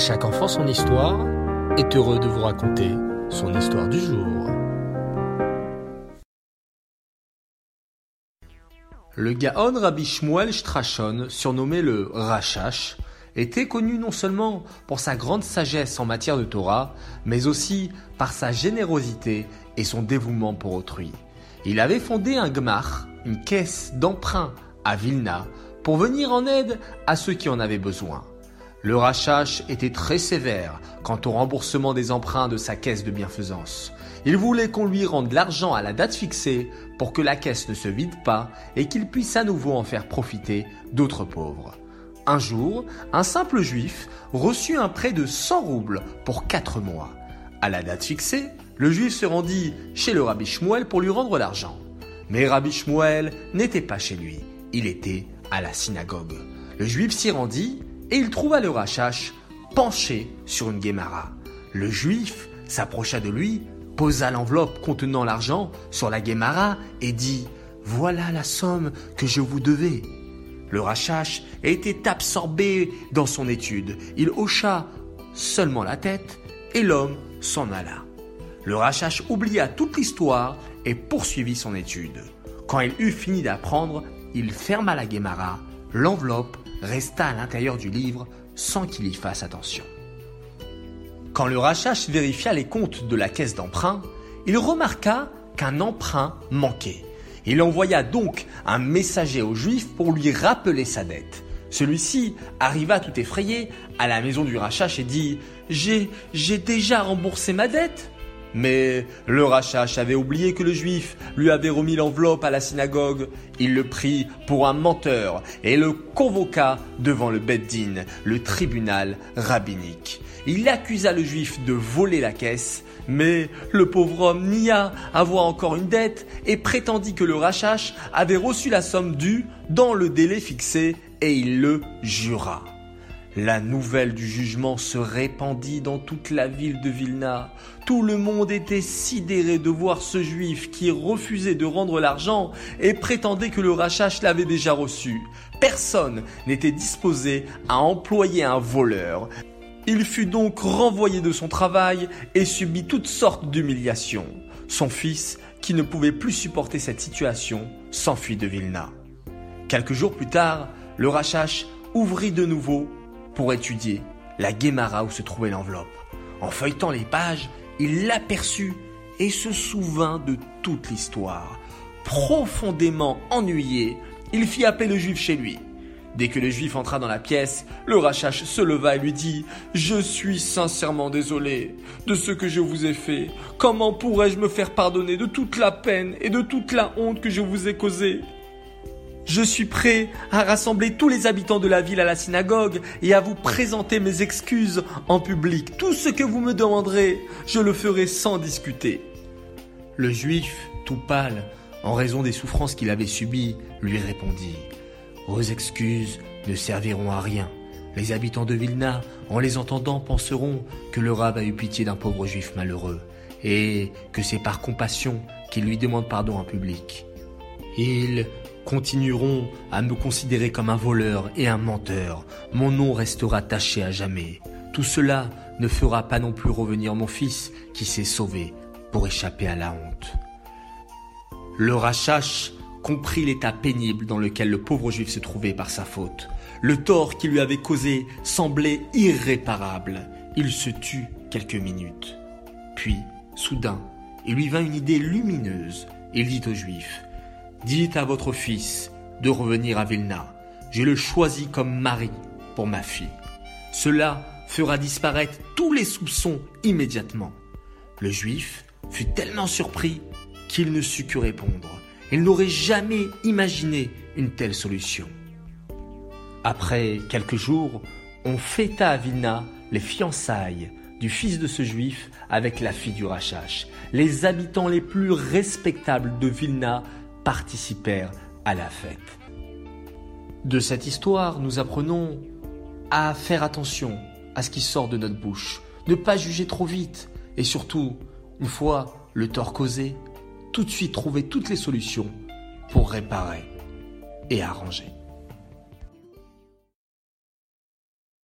chaque enfant son histoire est heureux de vous raconter son histoire du jour. Le Gaon Rabbi Shmuel Strachon, surnommé le Rachash, était connu non seulement pour sa grande sagesse en matière de Torah, mais aussi par sa générosité et son dévouement pour autrui. Il avait fondé un gmar, une caisse d'emprunt à Vilna, pour venir en aide à ceux qui en avaient besoin. Le Rachash était très sévère quant au remboursement des emprunts de sa caisse de bienfaisance. Il voulait qu'on lui rende l'argent à la date fixée pour que la caisse ne se vide pas et qu'il puisse à nouveau en faire profiter d'autres pauvres. Un jour, un simple juif reçut un prêt de 100 roubles pour 4 mois. À la date fixée, le juif se rendit chez le rabbi Shmuel pour lui rendre l'argent. Mais rabbi Shmuel n'était pas chez lui, il était à la synagogue. Le juif s'y rendit et il trouva le Rachash penché sur une guémara. Le juif s'approcha de lui, posa l'enveloppe contenant l'argent sur la guémara et dit Voilà la somme que je vous devais. Le Rachash était absorbé dans son étude. Il hocha seulement la tête et l'homme s'en alla. Le Rachash oublia toute l'histoire et poursuivit son étude. Quand il eut fini d'apprendre, il ferma la guémara, l'enveloppe resta à l'intérieur du livre sans qu'il y fasse attention. Quand le Rachash vérifia les comptes de la caisse d'emprunt, il remarqua qu'un emprunt manquait. Il envoya donc un messager au juif pour lui rappeler sa dette. Celui-ci arriva tout effrayé à la maison du Rachash et dit J'ai, j'ai déjà remboursé ma dette mais le Rachash avait oublié que le juif lui avait remis l'enveloppe à la synagogue. Il le prit pour un menteur et le convoqua devant le Beddin, le tribunal rabbinique. Il accusa le juif de voler la caisse, mais le pauvre homme nia avoir encore une dette et prétendit que le Rachash avait reçu la somme due dans le délai fixé et il le jura. La nouvelle du jugement se répandit dans toute la ville de Vilna. Tout le monde était sidéré de voir ce juif qui refusait de rendre l'argent et prétendait que le Rachash l'avait déjà reçu. Personne n'était disposé à employer un voleur. Il fut donc renvoyé de son travail et subit toutes sortes d'humiliations. Son fils, qui ne pouvait plus supporter cette situation, s'enfuit de Vilna. Quelques jours plus tard, le Rachash ouvrit de nouveau pour étudier la guémara où se trouvait l'enveloppe. En feuilletant les pages, il l'aperçut et se souvint de toute l'histoire. Profondément ennuyé, il fit appeler le juif chez lui. Dès que le juif entra dans la pièce, le Rachash se leva et lui dit Je suis sincèrement désolé de ce que je vous ai fait. Comment pourrais-je me faire pardonner de toute la peine et de toute la honte que je vous ai causée? Je suis prêt à rassembler tous les habitants de la ville à la synagogue et à vous présenter mes excuses en public. Tout ce que vous me demanderez, je le ferai sans discuter. Le juif, tout pâle, en raison des souffrances qu'il avait subies, lui répondit Vos excuses ne serviront à rien. Les habitants de Vilna, en les entendant, penseront que le rab a eu pitié d'un pauvre juif malheureux et que c'est par compassion qu'il lui demande pardon en public. Continueront à me considérer comme un voleur et un menteur. Mon nom restera taché à jamais. Tout cela ne fera pas non plus revenir mon fils qui s'est sauvé pour échapper à la honte. Le Rachash comprit l'état pénible dans lequel le pauvre juif se trouvait par sa faute. Le tort qu'il lui avait causé semblait irréparable. Il se tut quelques minutes. Puis, soudain, il lui vint une idée lumineuse. Il dit au juif Dites à votre fils de revenir à Vilna. Je le choisis comme mari pour ma fille. Cela fera disparaître tous les soupçons immédiatement. Le juif fut tellement surpris qu'il ne sut que répondre. Il n'aurait jamais imaginé une telle solution. Après quelques jours, on fêta à Vilna les fiançailles du fils de ce juif avec la fille du Rachash. Les habitants les plus respectables de Vilna participèrent à la fête. De cette histoire, nous apprenons à faire attention à ce qui sort de notre bouche, ne pas juger trop vite et surtout, une fois le tort causé, tout de suite trouver toutes les solutions pour réparer et arranger.